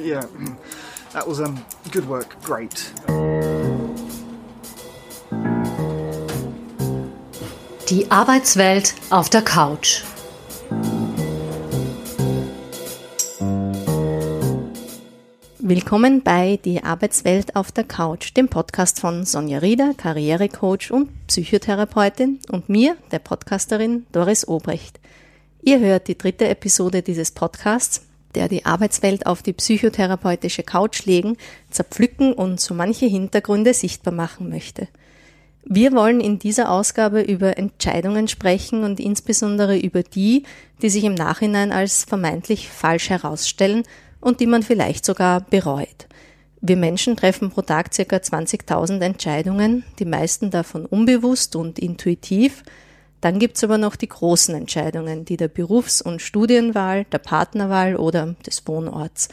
yeah, that was um, good work. Great. Die Arbeitswelt auf der Couch. Willkommen bei Die Arbeitswelt auf der Couch, dem Podcast von Sonja Rieder, Karrierecoach und Psychotherapeutin und mir, der Podcasterin Doris Obrecht. Ihr hört die dritte Episode dieses Podcasts, der die Arbeitswelt auf die psychotherapeutische Couch legen, zerpflücken und so manche Hintergründe sichtbar machen möchte. Wir wollen in dieser Ausgabe über Entscheidungen sprechen und insbesondere über die, die sich im Nachhinein als vermeintlich falsch herausstellen und die man vielleicht sogar bereut. Wir Menschen treffen pro Tag ca. 20.000 Entscheidungen, die meisten davon unbewusst und intuitiv, dann gibt's aber noch die großen Entscheidungen, die der Berufs- und Studienwahl, der Partnerwahl oder des Wohnorts.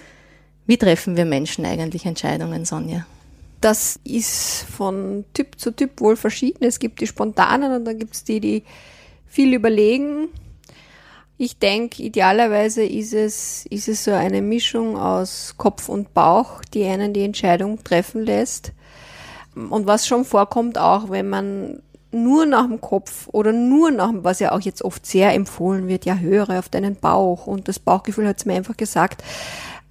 Wie treffen wir Menschen eigentlich Entscheidungen, Sonja? Das ist von Typ zu Typ wohl verschieden. Es gibt die spontanen und dann gibt's die, die viel überlegen. Ich denke, idealerweise ist es, ist es so eine Mischung aus Kopf und Bauch, die einen die Entscheidung treffen lässt. Und was schon vorkommt, auch wenn man nur nach dem Kopf oder nur nach dem, was ja auch jetzt oft sehr empfohlen wird, ja, höre auf deinen Bauch. Und das Bauchgefühl hat es mir einfach gesagt.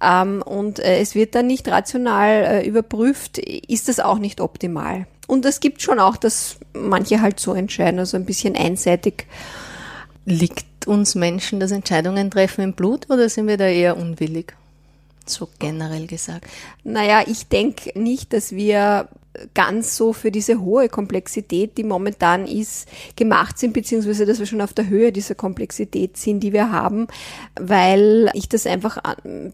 Ähm, und äh, es wird dann nicht rational äh, überprüft, ist das auch nicht optimal. Und es gibt schon auch, dass manche halt so entscheiden, also ein bisschen einseitig. Liegt uns Menschen das Entscheidungen treffen im Blut oder sind wir da eher unwillig? So generell gesagt. Naja, ich denke nicht, dass wir ganz so für diese hohe Komplexität, die momentan ist, gemacht sind, beziehungsweise dass wir schon auf der Höhe dieser Komplexität sind, die wir haben, weil ich das einfach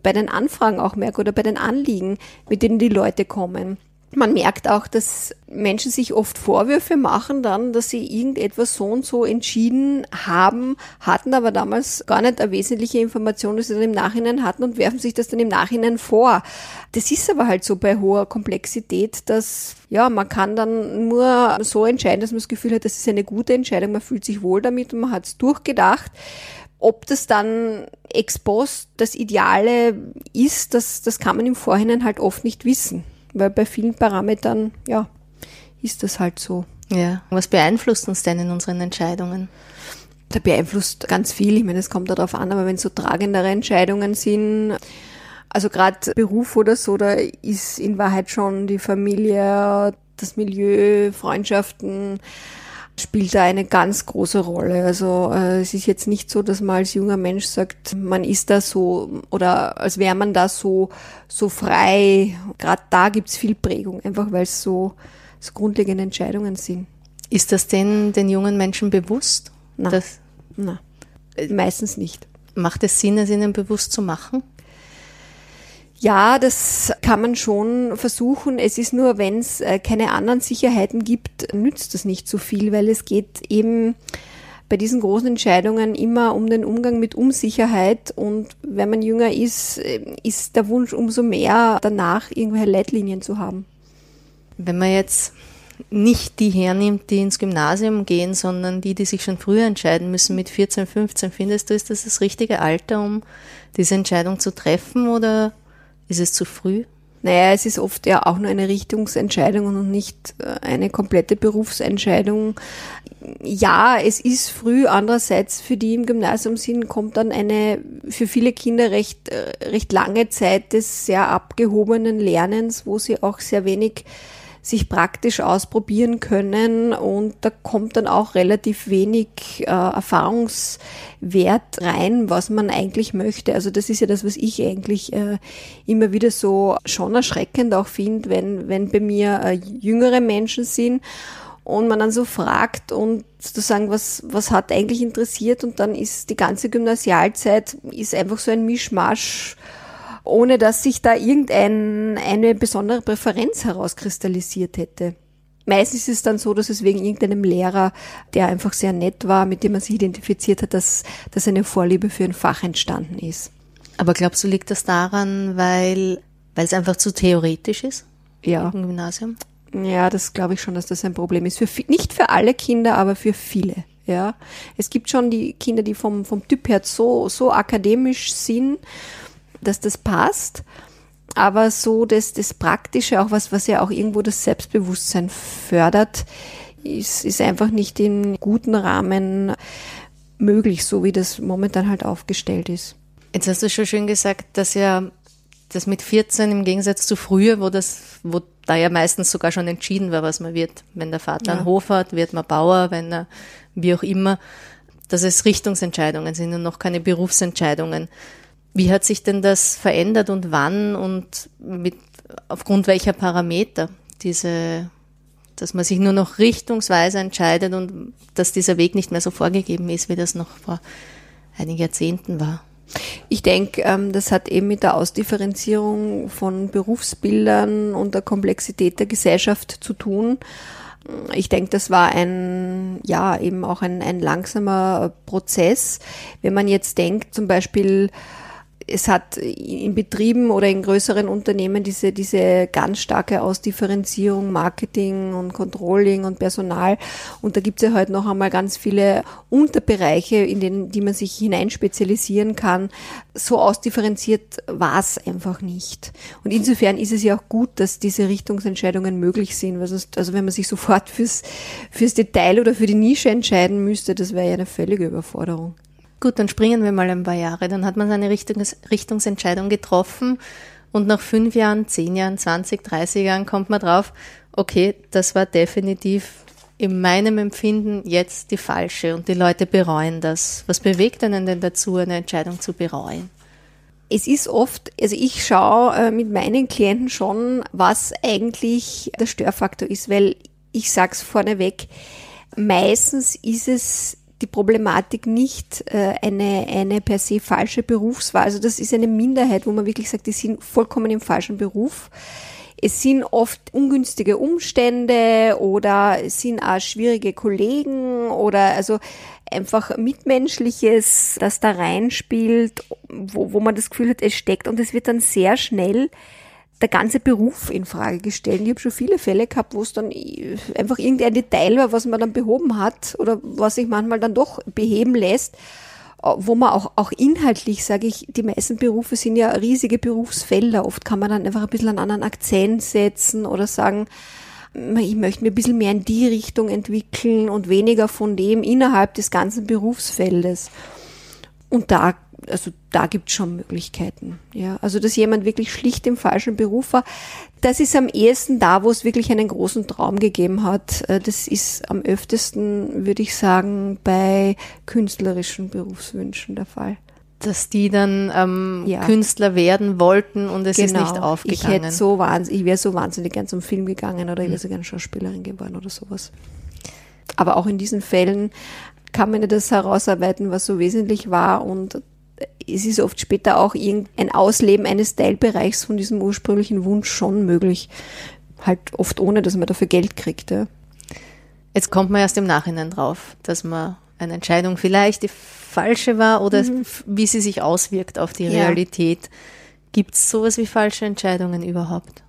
bei den Anfragen auch merke oder bei den Anliegen, mit denen die Leute kommen. Man merkt auch, dass Menschen sich oft Vorwürfe machen dann, dass sie irgendetwas so und so entschieden haben, hatten aber damals gar nicht eine wesentliche Information, die sie dann im Nachhinein hatten und werfen sich das dann im Nachhinein vor. Das ist aber halt so bei hoher Komplexität, dass ja, man kann dann nur so entscheiden, dass man das Gefühl hat, das ist eine gute Entscheidung, man fühlt sich wohl damit und man hat es durchgedacht. Ob das dann ex post das Ideale ist, das, das kann man im Vorhinein halt oft nicht wissen weil bei vielen Parametern, ja, ist das halt so. Ja, was beeinflusst uns denn in unseren Entscheidungen? Da beeinflusst ganz viel. Ich meine, es kommt darauf an, aber wenn es so tragendere Entscheidungen sind, also gerade Beruf oder so, da ist in Wahrheit schon die Familie, das Milieu, Freundschaften, spielt da eine ganz große Rolle. Also äh, es ist jetzt nicht so, dass man als junger Mensch sagt, man ist da so oder als wäre man da so so frei. Gerade da gibt's viel Prägung, einfach weil es so, so grundlegende Entscheidungen sind. Ist das den, den jungen Menschen bewusst? Nein. Nein. Meistens nicht. Macht es Sinn, es ihnen bewusst zu machen? Ja, das kann man schon versuchen. Es ist nur, wenn es äh, keine anderen Sicherheiten gibt, nützt das nicht so viel, weil es geht eben bei diesen großen Entscheidungen immer um den Umgang mit Unsicherheit und wenn man jünger ist, äh, ist der Wunsch umso mehr danach, irgendwelche Leitlinien zu haben. Wenn man jetzt nicht die hernimmt, die ins Gymnasium gehen, sondern die, die sich schon früher entscheiden müssen, mit 14, 15, findest du, ist das das richtige Alter, um diese Entscheidung zu treffen oder ist es zu früh? Naja, es ist oft ja auch nur eine Richtungsentscheidung und nicht äh, eine komplette Berufsentscheidung. Ja, es ist früh. Andererseits für die im Gymnasium sind, kommt dann eine für viele Kinder recht, äh, recht lange Zeit des sehr abgehobenen Lernens, wo sie auch sehr wenig sich praktisch ausprobieren können und da kommt dann auch relativ wenig äh, Erfahrungswert rein, was man eigentlich möchte. Also das ist ja das, was ich eigentlich äh, immer wieder so schon erschreckend auch finde, wenn, wenn bei mir äh, jüngere Menschen sind und man dann so fragt und sozusagen, was, was hat eigentlich interessiert und dann ist die ganze Gymnasialzeit ist einfach so ein Mischmasch ohne dass sich da irgendeine eine besondere Präferenz herauskristallisiert hätte. Meistens ist es dann so, dass es wegen irgendeinem Lehrer, der einfach sehr nett war, mit dem man sich identifiziert hat, dass, dass eine Vorliebe für ein Fach entstanden ist. Aber glaubst du, liegt das daran, weil, weil es einfach zu theoretisch ist? Ja. Im Gymnasium? Ja, das glaube ich schon, dass das ein Problem ist. Für, nicht für alle Kinder, aber für viele. Ja. Es gibt schon die Kinder, die vom, vom Typ her so, so akademisch sind dass das passt. aber so das, das Praktische, auch was, was ja auch irgendwo das Selbstbewusstsein fördert, ist, ist einfach nicht im guten Rahmen möglich, so wie das momentan halt aufgestellt ist. Jetzt hast du schon schön gesagt, dass ja das mit 14 im Gegensatz zu früher, wo das, wo da ja meistens sogar schon entschieden war, was man wird. Wenn der Vater ja. einen Hof hat, wird man Bauer, wenn er, wie auch immer, dass es Richtungsentscheidungen sind und noch keine Berufsentscheidungen. Wie hat sich denn das verändert und wann und mit, aufgrund welcher Parameter diese, dass man sich nur noch richtungsweise entscheidet und dass dieser Weg nicht mehr so vorgegeben ist, wie das noch vor einigen Jahrzehnten war? Ich denke, ähm, das hat eben mit der Ausdifferenzierung von Berufsbildern und der Komplexität der Gesellschaft zu tun. Ich denke, das war ein, ja, eben auch ein, ein langsamer Prozess. Wenn man jetzt denkt, zum Beispiel, es hat in Betrieben oder in größeren Unternehmen diese, diese ganz starke Ausdifferenzierung, Marketing und Controlling und Personal. Und da gibt es ja heute noch einmal ganz viele Unterbereiche, in denen, die man sich hineinspezialisieren kann. So ausdifferenziert war es einfach nicht. Und insofern ist es ja auch gut, dass diese Richtungsentscheidungen möglich sind. Weil sonst, also wenn man sich sofort fürs, fürs Detail oder für die Nische entscheiden müsste, das wäre ja eine völlige Überforderung. Gut, dann springen wir mal ein paar Jahre. Dann hat man seine Richtungs Richtungsentscheidung getroffen und nach fünf Jahren, zehn Jahren, 20, 30 Jahren kommt man drauf, okay, das war definitiv in meinem Empfinden jetzt die falsche und die Leute bereuen das. Was bewegt einen denn dazu, eine Entscheidung zu bereuen? Es ist oft, also ich schaue äh, mit meinen Klienten schon, was eigentlich der Störfaktor ist, weil ich sage es vorneweg, meistens ist es die Problematik nicht äh, eine, eine per se falsche Berufswahl. Also das ist eine Minderheit, wo man wirklich sagt, die sind vollkommen im falschen Beruf. Es sind oft ungünstige Umstände oder es sind auch schwierige Kollegen oder also einfach Mitmenschliches, das da reinspielt, wo, wo man das Gefühl hat, es steckt und es wird dann sehr schnell der ganze Beruf in Frage gestellt. Ich habe schon viele Fälle gehabt, wo es dann einfach irgendein Detail war, was man dann behoben hat oder was sich manchmal dann doch beheben lässt, wo man auch, auch inhaltlich, sage ich, die meisten Berufe sind ja riesige Berufsfelder. Oft kann man dann einfach ein bisschen einen anderen Akzent setzen oder sagen, ich möchte mir ein bisschen mehr in die Richtung entwickeln und weniger von dem innerhalb des ganzen Berufsfeldes. Und da also da gibt es schon Möglichkeiten. Ja, also dass jemand wirklich schlicht im falschen Beruf war, das ist am ehesten da, wo es wirklich einen großen Traum gegeben hat. Äh, das ist am öftesten, würde ich sagen, bei künstlerischen Berufswünschen der Fall. Dass die dann ähm, ja. Künstler werden wollten und es genau. ist nicht aufgegangen. Ich hätte so wahnsinnig, ich wäre so wahnsinnig gern zum Film gegangen oder ich wäre so gern Schauspielerin geworden oder sowas. Aber auch in diesen Fällen kann man ja das herausarbeiten, was so wesentlich war und es ist oft später auch ein Ausleben eines Teilbereichs von diesem ursprünglichen Wunsch schon möglich. Halt oft ohne, dass man dafür Geld kriegt. Ja. Jetzt kommt man erst im Nachhinein drauf, dass man eine Entscheidung vielleicht die falsche war oder mhm. wie sie sich auswirkt auf die Realität. Ja. Gibt es sowas wie falsche Entscheidungen überhaupt?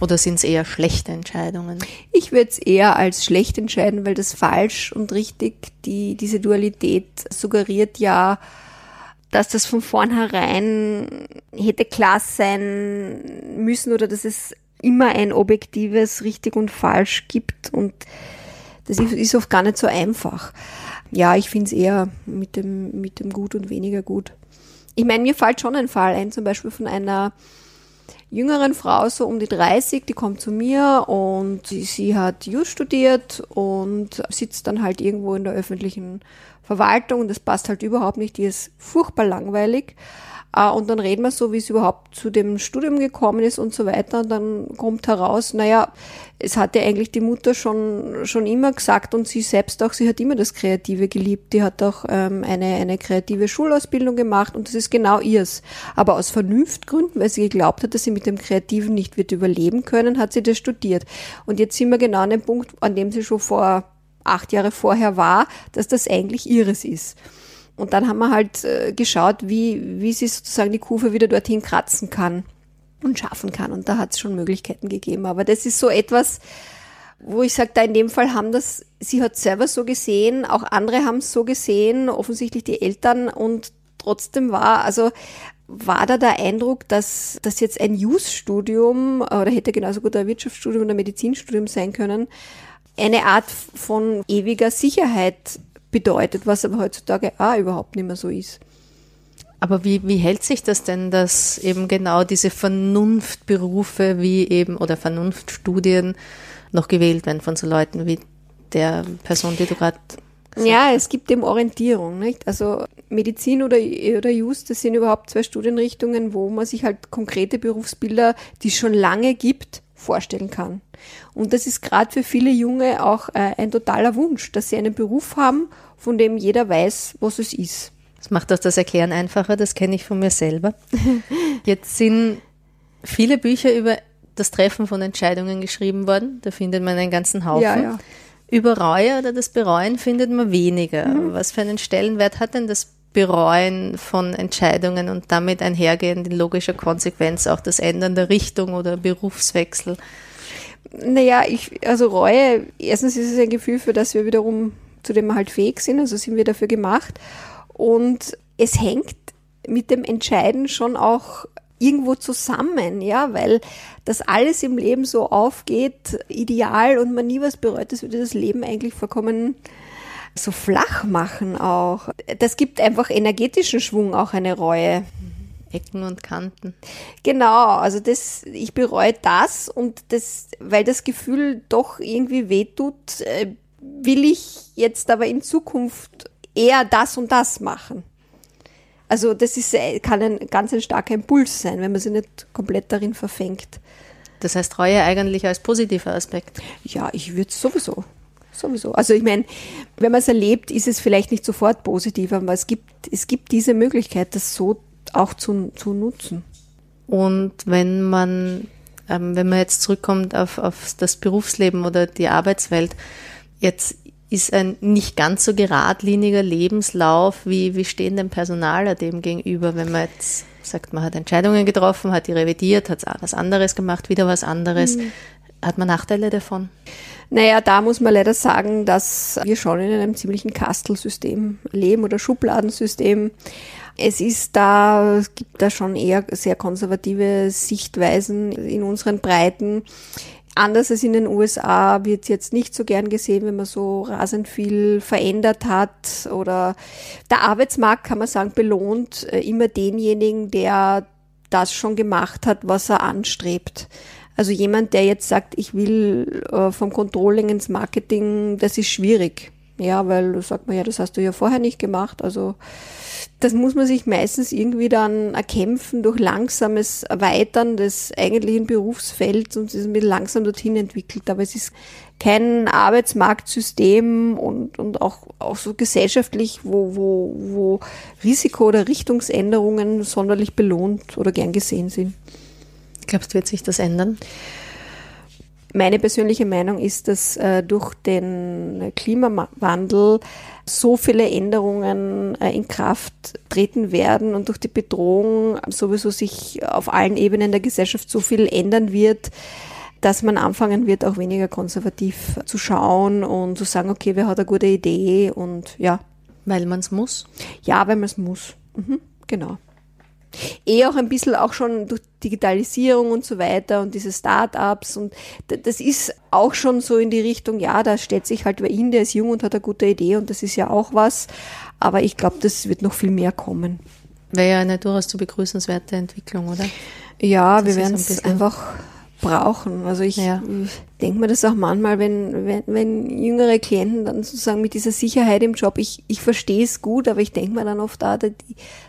Oder sind es eher schlechte Entscheidungen? Ich würde es eher als schlecht entscheiden, weil das falsch und richtig, die, diese Dualität suggeriert ja, dass das von vornherein hätte klar sein müssen oder dass es immer ein objektives richtig und falsch gibt und das ist oft gar nicht so einfach. Ja, ich finde es eher mit dem, mit dem Gut und weniger gut. Ich meine, mir fällt schon ein Fall ein, zum Beispiel von einer jüngeren Frau, so um die 30, die kommt zu mir und sie, sie hat Jus studiert und sitzt dann halt irgendwo in der öffentlichen Verwaltung und das passt halt überhaupt nicht, die ist furchtbar langweilig. Äh, und dann reden wir so, wie es überhaupt zu dem Studium gekommen ist und so weiter. Und dann kommt heraus, naja, es hat ja eigentlich die Mutter schon, schon immer gesagt und sie selbst auch, sie hat immer das Kreative geliebt. Die hat auch ähm, eine, eine kreative Schulausbildung gemacht und das ist genau ihrs. Aber aus Vernunftgründen, weil sie geglaubt hat, dass sie mit dem Kreativen nicht wird überleben können, hat sie das studiert. Und jetzt sind wir genau an dem Punkt, an dem sie schon vor acht Jahre vorher war, dass das eigentlich ihres ist. Und dann haben wir halt äh, geschaut, wie, wie sie sozusagen die Kufe wieder dorthin kratzen kann und schaffen kann. Und da hat es schon Möglichkeiten gegeben. Aber das ist so etwas, wo ich sage, da in dem Fall haben das, sie hat selber so gesehen, auch andere haben es so gesehen, offensichtlich die Eltern und trotzdem war, also war da der Eindruck, dass das jetzt ein Jus-Studium oder hätte genauso gut ein Wirtschaftsstudium oder Medizinstudium sein können, eine Art von ewiger Sicherheit bedeutet, was aber heutzutage auch überhaupt nicht mehr so ist. Aber wie, wie hält sich das denn, dass eben genau diese Vernunftberufe wie eben oder Vernunftstudien noch gewählt werden von so Leuten wie der Person, die du gerade ja, es gibt eben Orientierung, nicht? Also Medizin oder, oder Just, das sind überhaupt zwei Studienrichtungen, wo man sich halt konkrete Berufsbilder, die es schon lange gibt, vorstellen kann. Und das ist gerade für viele Junge auch äh, ein totaler Wunsch, dass sie einen Beruf haben, von dem jeder weiß, was es ist. Das macht auch das Erklären einfacher, das kenne ich von mir selber. Jetzt sind viele Bücher über das Treffen von Entscheidungen geschrieben worden. Da findet man einen ganzen Haufen. Ja, ja. Über Reue oder das Bereuen findet man weniger. Mhm. Was für einen Stellenwert hat denn das Bereuen von Entscheidungen und damit einhergehend in logischer Konsequenz auch das Ändern der Richtung oder Berufswechsel? Naja, ich, also Reue, erstens ist es ein Gefühl, für das wir wiederum zu dem halt fähig sind, also sind wir dafür gemacht. Und es hängt mit dem Entscheiden schon auch irgendwo zusammen, ja, weil das alles im Leben so aufgeht, ideal und man nie was bereut, das würde das Leben eigentlich vollkommen so flach machen auch. Das gibt einfach energetischen Schwung, auch eine Reue. Ecken und Kanten. Genau, also das, ich bereue das und das, weil das Gefühl doch irgendwie wehtut, äh, will ich jetzt aber in Zukunft eher das und das machen. Also das ist, äh, kann ein ganz ein starker Impuls sein, wenn man sich nicht komplett darin verfängt. Das heißt Reue eigentlich als positiver Aspekt? Ja, ich würde sowieso. Sowieso. Also ich meine, wenn man es erlebt, ist es vielleicht nicht sofort positiv, aber es gibt, es gibt diese Möglichkeit, das so auch zu, zu nutzen. Und wenn man, ähm, wenn man jetzt zurückkommt auf, auf das Berufsleben oder die Arbeitswelt, jetzt ist ein nicht ganz so geradliniger Lebenslauf, wie, wie stehen dem Personaler dem gegenüber, wenn man jetzt sagt, man hat Entscheidungen getroffen, hat die revidiert, hat was anderes gemacht, wieder was anderes. Mhm. Hat man Nachteile davon? Naja, da muss man leider sagen, dass wir schon in einem ziemlichen Kastelsystem leben oder Schubladensystem. Es ist da, es gibt da schon eher sehr konservative Sichtweisen in unseren Breiten. Anders als in den USA wird jetzt nicht so gern gesehen, wenn man so rasend viel verändert hat oder der Arbeitsmarkt, kann man sagen, belohnt äh, immer denjenigen, der das schon gemacht hat, was er anstrebt. Also jemand, der jetzt sagt, ich will äh, vom Controlling ins Marketing, das ist schwierig. Ja, weil sagt man ja, das hast du ja vorher nicht gemacht. Also das muss man sich meistens irgendwie dann erkämpfen durch langsames Erweitern des eigentlichen Berufsfelds und es ist bisschen langsam dorthin entwickelt. Aber es ist kein Arbeitsmarktsystem und, und auch, auch so gesellschaftlich, wo, wo, wo Risiko- oder Richtungsänderungen sonderlich belohnt oder gern gesehen sind. Glaubst du, wird sich das ändern? Meine persönliche Meinung ist, dass äh, durch den Klimawandel so viele Änderungen äh, in Kraft treten werden und durch die Bedrohung sowieso sich auf allen Ebenen der Gesellschaft so viel ändern wird, dass man anfangen wird, auch weniger konservativ zu schauen und zu sagen, okay, wer hat eine gute Idee und ja. Weil man es muss? Ja, weil man es muss. Mhm, genau eh auch ein bisschen auch schon durch Digitalisierung und so weiter und diese Start-ups und das ist auch schon so in die Richtung, ja, da stellt sich halt wer in, der ist jung und hat eine gute Idee und das ist ja auch was, aber ich glaube, das wird noch viel mehr kommen. Wäre ja eine durchaus zu begrüßenswerte Entwicklung, oder? Ja, das wir werden es einfach brauchen. Also ich ja. denke mir das auch manchmal, wenn, wenn, wenn jüngere Klienten dann sozusagen mit dieser Sicherheit im Job, ich, ich verstehe es gut, aber ich denke mir dann oft, da, da,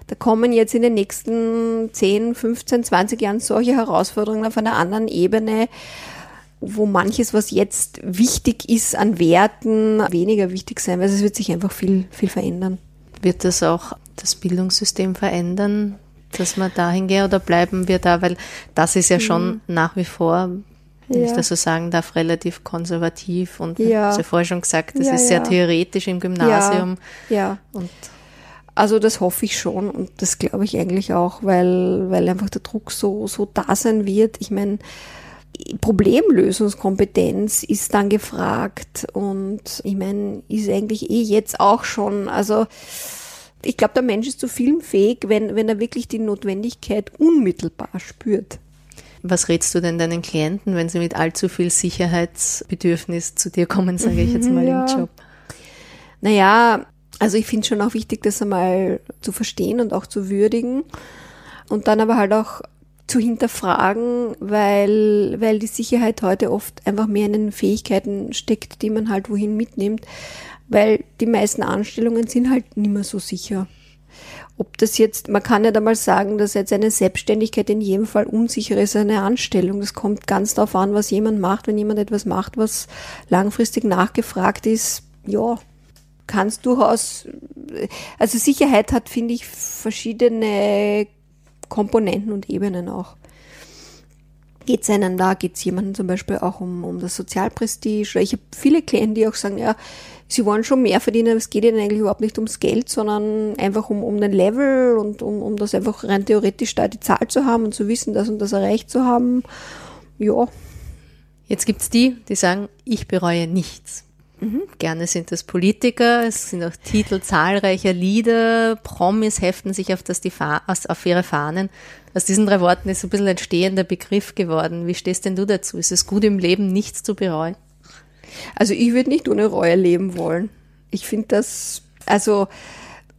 da kommen jetzt in den nächsten 10, 15, 20 Jahren solche Herausforderungen auf einer anderen Ebene, wo manches, was jetzt wichtig ist an Werten, weniger wichtig sein, weil es wird sich einfach viel, viel verändern. Wird das auch das Bildungssystem verändern? Dass wir dahin gehen oder bleiben wir da? Weil das ist ja schon mhm. nach wie vor, wenn ja. ich das so sagen darf, relativ konservativ und ja. ich ja vorher schon gesagt, das ja, ist sehr theoretisch im Gymnasium. Ja. Und also das hoffe ich schon und das glaube ich eigentlich auch, weil, weil einfach der Druck so, so da sein wird. Ich meine, Problemlösungskompetenz ist dann gefragt und ich meine, ist eigentlich eh jetzt auch schon, also Ich glaube, der Mensch ist zu vielen fähig, wenn, wenn er wirklich die Notwendigkeit unmittelbar spürt. Was rätst du denn deinen Klienten, wenn sie mit allzu viel Sicherheitsbedürfnis zu dir kommen, sage ich jetzt mal ja. im Job? Naja, also ich finde es schon auch wichtig, das einmal zu verstehen und auch zu würdigen und dann aber halt auch zu hinterfragen, weil, weil die Sicherheit heute oft einfach mehr in den Fähigkeiten steckt, die man halt wohin mitnimmt, weil die meisten Anstellungen sind halt nicht mehr so sicher. Ob das jetzt, man kann ja da mal sagen, dass jetzt eine Selbstständigkeit in jedem Fall unsicher ist, eine Anstellung. Das kommt ganz darauf an, was jemand macht. Wenn jemand etwas macht, was langfristig nachgefragt ist, ja, kann es durchaus, also Sicherheit hat, finde ich, verschiedene Komponenten und Ebenen auch. Geht es einem da, geht es jemandem zum Beispiel auch um, um das Sozialprestige? Ich habe viele Klienten, die auch sagen, ja, sie wollen schon mehr verdienen, aber es geht ihnen eigentlich überhaupt nicht ums Geld, sondern einfach um, um den Level und um, um das einfach rein theoretisch da die Zahl zu haben und zu wissen, das und das erreicht zu haben. Ja. Jetzt gibt es die, die sagen, ich bereue nichts. Mhm. Gerne sind das Politiker, es sind auch Titel zahlreicher Lieder, Promis heften sich auf, das die auf ihre Fahnen. Aus diesen drei Worten ist ein bisschen ein stehender Begriff geworden. Wie stehst denn du dazu? Ist es gut im Leben, nichts zu bereuen? Also ich würde nicht ohne Reue leben wollen. Ich finde das, also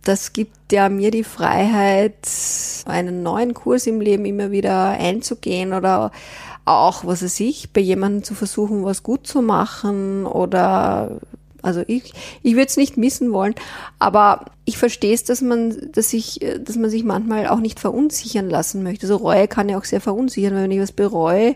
das gibt ja mir die Freiheit, einen neuen Kurs im Leben immer wieder einzugehen oder auch, was weiß ich, bei jemandem zu versuchen, was gut zu machen oder also ich, ich würde es nicht missen wollen, aber ich verstehe es, dass man, dass ich, dass man sich manchmal auch nicht verunsichern lassen möchte. Also Reue kann ja auch sehr verunsichern, wenn ich was bereue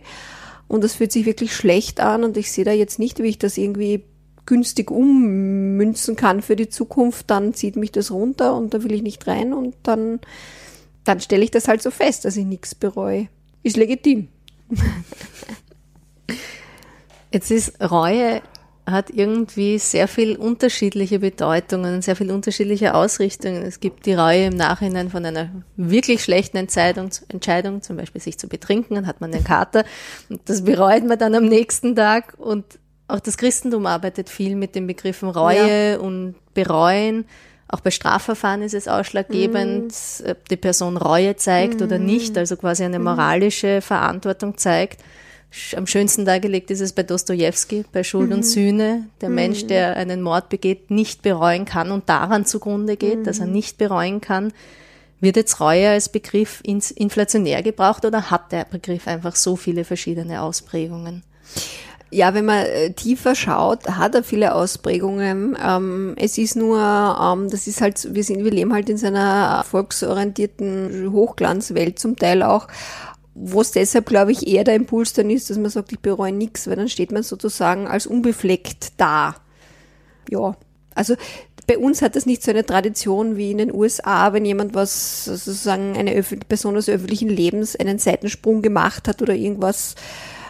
und das fühlt sich wirklich schlecht an und ich sehe da jetzt nicht, wie ich das irgendwie günstig ummünzen kann für die Zukunft, dann zieht mich das runter und da will ich nicht rein und dann, dann stelle ich das halt so fest, dass ich nichts bereue. Ist legitim. Jetzt ist Reue hat irgendwie sehr viel unterschiedliche Bedeutungen, sehr viel unterschiedliche Ausrichtungen. Es gibt die Reue im Nachhinein von einer wirklich schlechten Entscheidung, Entscheidung, zum Beispiel sich zu betrinken, dann hat man den Kater und das bereut man dann am nächsten Tag. Und auch das Christentum arbeitet viel mit den Begriffen Reue ja. und Bereuen. Auch bei Strafverfahren ist es ausschlaggebend, mm. ob die Person Reue zeigt mm. oder nicht, also quasi eine moralische Verantwortung zeigt. Am schönsten dargelegt ist es bei Dostoevsky, bei Schuld mm. und Sühne. Der. Mensch, der einen Mord begeht, nicht bereuen kann und daran zugrunde geht, dass er nicht bereuen kann. Wird jetzt Reue als Begriff inflationär gebraucht oder hat der Begriff einfach so viele verschiedene Ausprägungen? Ja, wenn man äh, tiefer schaut, hat er viele Ausprägungen. Ähm, es ist nur, ähm, das ist halt, wir sind, wir leben halt in seiner erfolgsorientierten Hochglanzwelt zum Teil auch, wo es deshalb, glaube ich, eher der Impuls dann ist, dass man sagt, ich bereue nichts, weil dann steht man sozusagen als unbefleckt da. Ja, also bei uns hat das nicht so eine Tradition wie in den USA, wenn jemand was sozusagen eine Person des öffentlichen Lebens einen Seitensprung gemacht hat oder irgendwas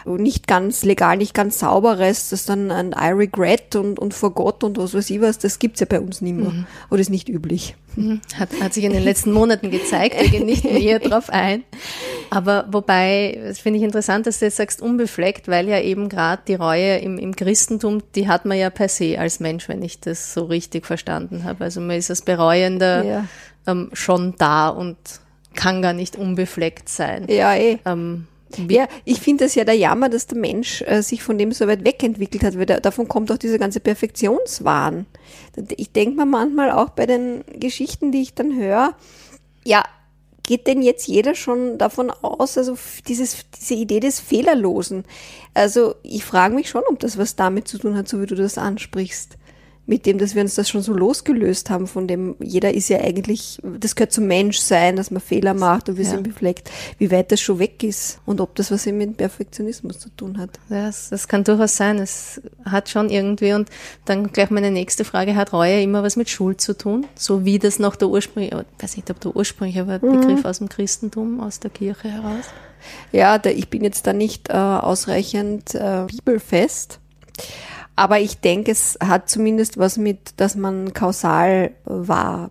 nicht ganz legal, nicht ganz sauberes, das dann ein I regret und, und vor Gott und was weiß ich was, das gibt's ja bei uns nicht mehr. Mhm. Oder ist nicht üblich. Mhm. Hat, hat sich in den letzten Monaten gezeigt, wir gehen nicht näher drauf ein. Aber wobei, das finde ich interessant, dass du jetzt sagst, unbefleckt, weil ja eben gerade die Reue im, im Christentum, die hat man ja per se als Mensch, wenn ich das so richtig verstanden habe. Also man ist als Bereuender ja. ähm, schon da und kann gar nicht unbefleckt sein. Ja, eh. Ähm, ja, ich finde das ja der Jammer, dass der Mensch äh, sich von dem so weit wegentwickelt hat, weil da, davon kommt auch dieser ganze Perfektionswahn. Ich denke mir manchmal auch bei den Geschichten, die ich dann höre, ja, geht denn jetzt jeder schon davon aus, also dieses, diese Idee des Fehlerlosen? Also ich frage mich schon, ob das was damit zu tun hat, so wie du das ansprichst mit dem, dass wir uns das schon so losgelöst haben, von dem jeder ist ja eigentlich, das gehört zum Menschsein, dass man Fehler macht und wir ja. sind befleckt, wie weit das schon weg ist und ob das was eben mit Perfektionismus zu tun hat. Ja, das, das kann durchaus sein. Es hat schon irgendwie und dann gleich meine nächste Frage, hat Reue immer was mit Schuld zu tun? So wie das noch der Ursprung, ich weiß nicht, ob der Ursprung, aber mhm. Begriff aus dem Christentum, aus der Kirche heraus? Ja, da, ich bin jetzt da nicht äh, ausreichend äh, bibelfest. Aber ich denke, es hat zumindest was mit, dass man kausal war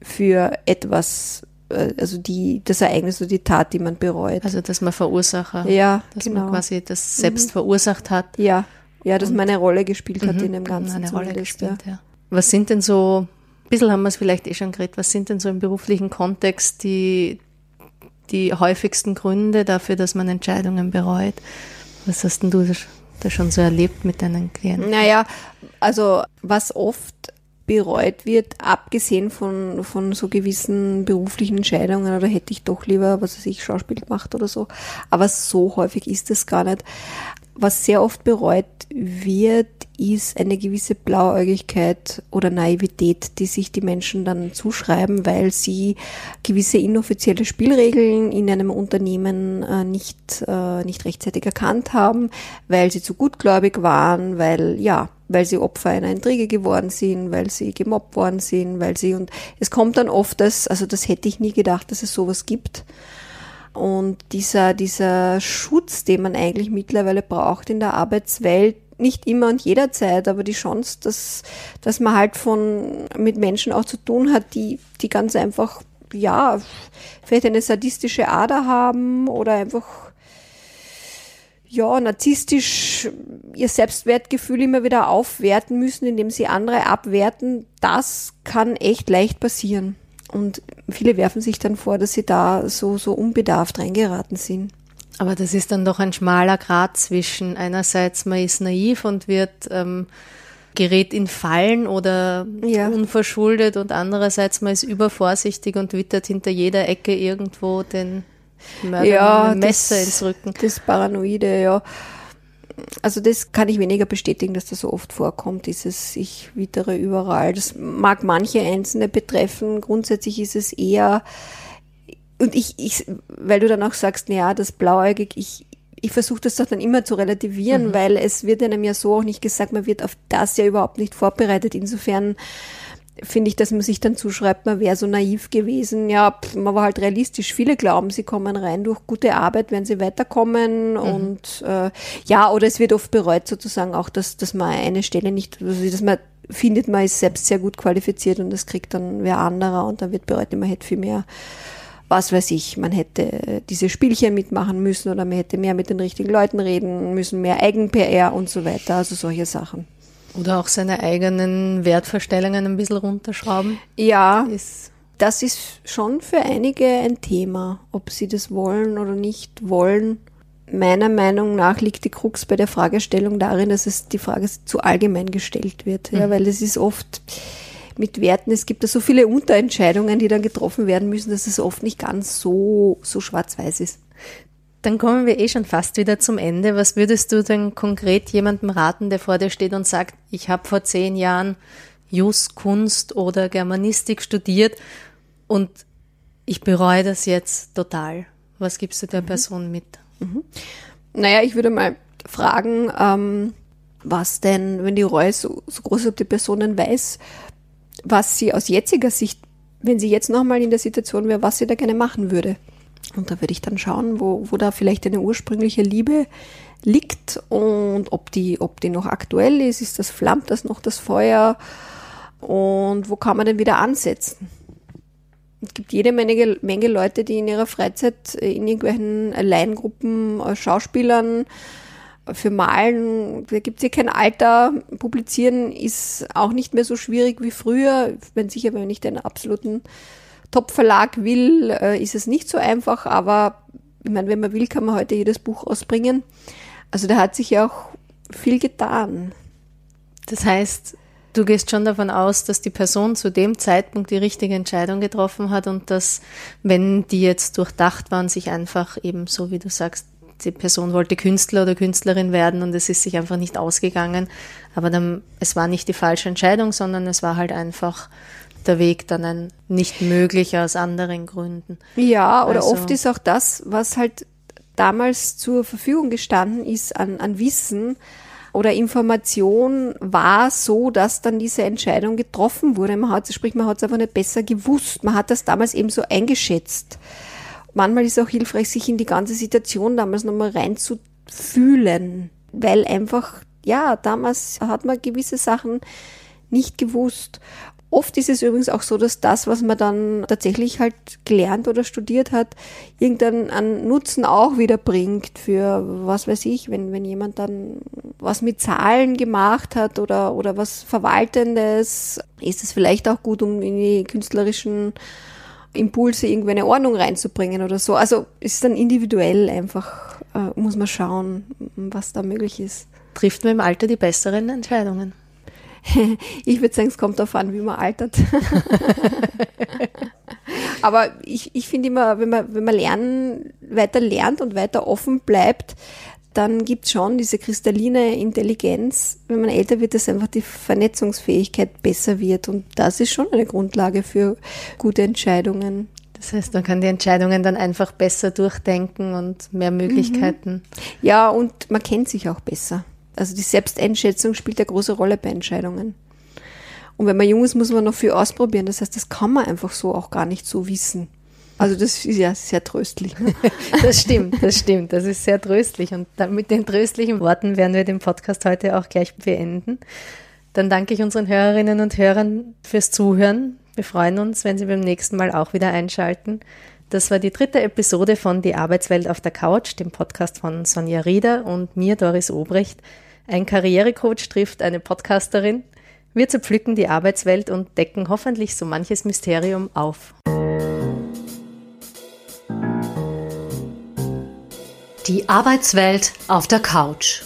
für etwas, äh, also die, das Ereignis oder die Tat, die man bereut. Also, dass man Verursacher, ja, dass genau. man quasi das selbst mhm. verursacht hat. Ja, ja, dass man eine Rolle gespielt hat mhm. in dem Ganzen. Eine Rolle gespielt, ja. ja. Was sind denn so Ein bisschen haben wir es vielleicht eh schon geredet. Was sind denn so im beruflichen Kontext die, die häufigsten Gründe dafür, dass man Entscheidungen bereut? Was hast denn du da schon so erlebt mit deinen Klienten? Naja, also was oft bereut wird, abgesehen von, von so gewissen beruflichen Entscheidungen oder hätte ich doch lieber, was weiß ich, Schauspiel gemacht oder so. Aber so häufig ist es gar nicht. Was sehr oft bereut wird, ist eine gewisse Blauäugigkeit oder Naivität, die sich die Menschen dann zuschreiben, weil sie gewisse inoffizielle Spielregeln in einem Unternehmen äh, nicht, äh, nicht rechtzeitig erkannt haben, weil sie zu gutgläubig waren, weil, ja, weil sie Opfer einer Intrige geworden sind, weil sie gemobbt worden sind, weil sie, und es kommt dann oft das, also das hätte ich nie gedacht, dass es sowas gibt. Und dieser, dieser Schutz, den man eigentlich mittlerweile braucht in der Arbeitswelt, nicht immer und jederzeit, aber die Chance, dass, dass man halt von, mit Menschen auch zu tun hat, die, die ganz einfach, ja, vielleicht eine sadistische Ader haben oder einfach, ja, narzisstisch ihr Selbstwertgefühl immer wieder aufwerten müssen, indem sie andere abwerten, das kann echt leicht passieren. Und viele werfen sich dann vor, dass sie da so, so unbedarft reingeraten sind. Aber das ist dann doch ein schmaler Grad zwischen einerseits man ist naiv und wird ähm, gerät in Fallen oder ja. unverschuldet und andererseits man ist übervorsichtig und wittert hinter jeder Ecke irgendwo den Mörder ja, ein Messer das, ins Rücken. Das Paranoide, ja also das kann ich weniger bestätigen, dass das so oft vorkommt, dieses ich wittere überall. Das mag manche Einzelne betreffen. Grundsätzlich ist es eher, und ich, ich weil du dann auch sagst, naja, das blauäugig, ich, ich versuche das doch dann immer zu relativieren, mhm. weil es wird einem ja so auch nicht gesagt, man wird auf das ja überhaupt nicht vorbereitet. Insofern finde ich, dass man sich dann zuschreibt, man wäre so naiv gewesen. Ja, pff, man war halt realistisch. Viele glauben, sie kommen rein durch gute Arbeit, werden sie weiterkommen. Mhm. Und äh, ja, oder es wird oft bereut sozusagen auch, dass, dass man eine Stelle nicht, also dass man findet, man ist selbst sehr gut qualifiziert und das kriegt dann wer anderer und dann wird bereut, man hätte viel mehr was weiß ich, man hätte diese Spielchen mitmachen müssen oder man hätte mehr mit den richtigen Leuten reden müssen, mehr Eigen-PR und so weiter, also solche Sachen. Oder auch seine eigenen Wertvorstellungen ein bisschen runterschrauben. Ja, ist das ist schon für einige ein Thema, ob sie das wollen oder nicht wollen. Meiner Meinung nach liegt die Krux bei der Fragestellung darin, dass es die Frage zu allgemein gestellt wird. Ja, mhm. weil es ist oft mit Werten, es gibt da so viele Unterentscheidungen, die dann getroffen werden müssen, dass es oft nicht ganz so, so schwarz-weiß ist. Dann kommen wir eh schon fast wieder zum Ende. Was würdest du denn konkret jemandem raten, der vor dir steht und sagt, ich habe vor zehn Jahren Jus, Kunst oder Germanistik studiert und ich bereue das jetzt total. Was gibst du der mhm. Person mit? Mhm. Naja, ich würde mal fragen, ähm, was denn, wenn die Reue so, so groß ist, ob die Person dann weiß, was sie aus jetziger Sicht, wenn sie jetzt nochmal in der Situation wäre, was sie da gerne machen würde. Und da würde ich dann schauen, wo, wo da vielleicht eine ursprüngliche Liebe liegt und ob die, ob die noch aktuell ist, ist das, flammt das noch das Feuer und wo kann man denn wieder ansetzen? Es gibt jede Menge, Menge Leute, die in ihrer Freizeit in irgendwelchen Alleingruppen äh, Schauspielern für Malen, da gibt es ja kein Alter. Publizieren ist auch nicht mehr so schwierig wie früher. Wenn sicher, wenn man nicht einen absoluten Top-Verlag will, äh, ist es nicht so einfach, aber ich meine, wenn man will, kann man heute jedes Buch ausbringen. Also da hat sich ja auch viel getan. Das heißt, du gehst schon davon aus, dass die Person zu dem Zeitpunkt die richtige Entscheidung getroffen hat und dass, wenn die jetzt durchdacht waren, sich einfach eben so, wie du sagst, die Person wollte Künstler oder Künstlerin werden und es ist sich einfach nicht ausgegangen. Aber dann, es war nicht die falsche Entscheidung, sondern es war halt einfach der Weg dann ein nicht möglicher aus anderen Gründen. Ja, oder also, oft ist auch das, was halt damals zur Verfügung gestanden ist an, an Wissen oder Information, war so, dass dann diese Entscheidung getroffen wurde. Man hat, sprich, man hat es einfach nicht besser gewusst. Man hat das damals eben so eingeschätzt. Manchmal ist es auch hilfreich, sich in die ganze Situation damals nochmal reinzufühlen, weil einfach, ja, damals hat man gewisse Sachen nicht gewusst. Oft ist es übrigens auch so, dass das, was man dann tatsächlich halt gelernt oder studiert hat, irgendeinen Nutzen auch wieder bringt für, was weiß ich, wenn, wenn jemand dann was mit Zahlen gemacht hat oder, oder was Verwaltendes, ist es vielleicht auch gut, um in die künstlerischen Impulse irgendwie eine Ordnung reinzubringen oder so. Also ist dann individuell einfach, äh, muss man schauen, was da möglich ist. Trifft man im Alter die besseren Entscheidungen? ich würde sagen, es kommt darauf an, wie man altert. Aber ich, ich finde immer, wenn man, wenn man lernen, weiter lernt und weiter offen bleibt, dann gibt es schon diese kristalline Intelligenz, wenn man älter wird, dass einfach die Vernetzungsfähigkeit besser wird. Und das ist schon eine Grundlage für gute Entscheidungen. Das heißt, man kann die Entscheidungen dann einfach besser durchdenken und mehr Möglichkeiten. Mhm. Ja, und man kennt sich auch besser. Also die Selbsteinschätzung spielt eine große Rolle bei Entscheidungen. Und wenn man jung ist, muss man noch viel ausprobieren. Das heißt, das kann man einfach so auch gar nicht so wissen. Also das ist ja sehr tröstlich. Das stimmt, das stimmt. Das ist sehr tröstlich. Und mit den tröstlichen Worten werden wir den Podcast heute auch gleich beenden. Dann danke ich unseren Hörerinnen und Hörern fürs Zuhören. Wir freuen uns, wenn Sie beim nächsten Mal auch wieder einschalten. Das war die dritte Episode von Die Arbeitswelt auf der Couch, dem Podcast von Sonja Rieder und mir, Doris Obrecht. Ein Karrierecoach trifft eine Podcasterin. Wir zerpflücken die Arbeitswelt und decken hoffentlich so manches Mysterium auf. Die Arbeitswelt auf der Couch.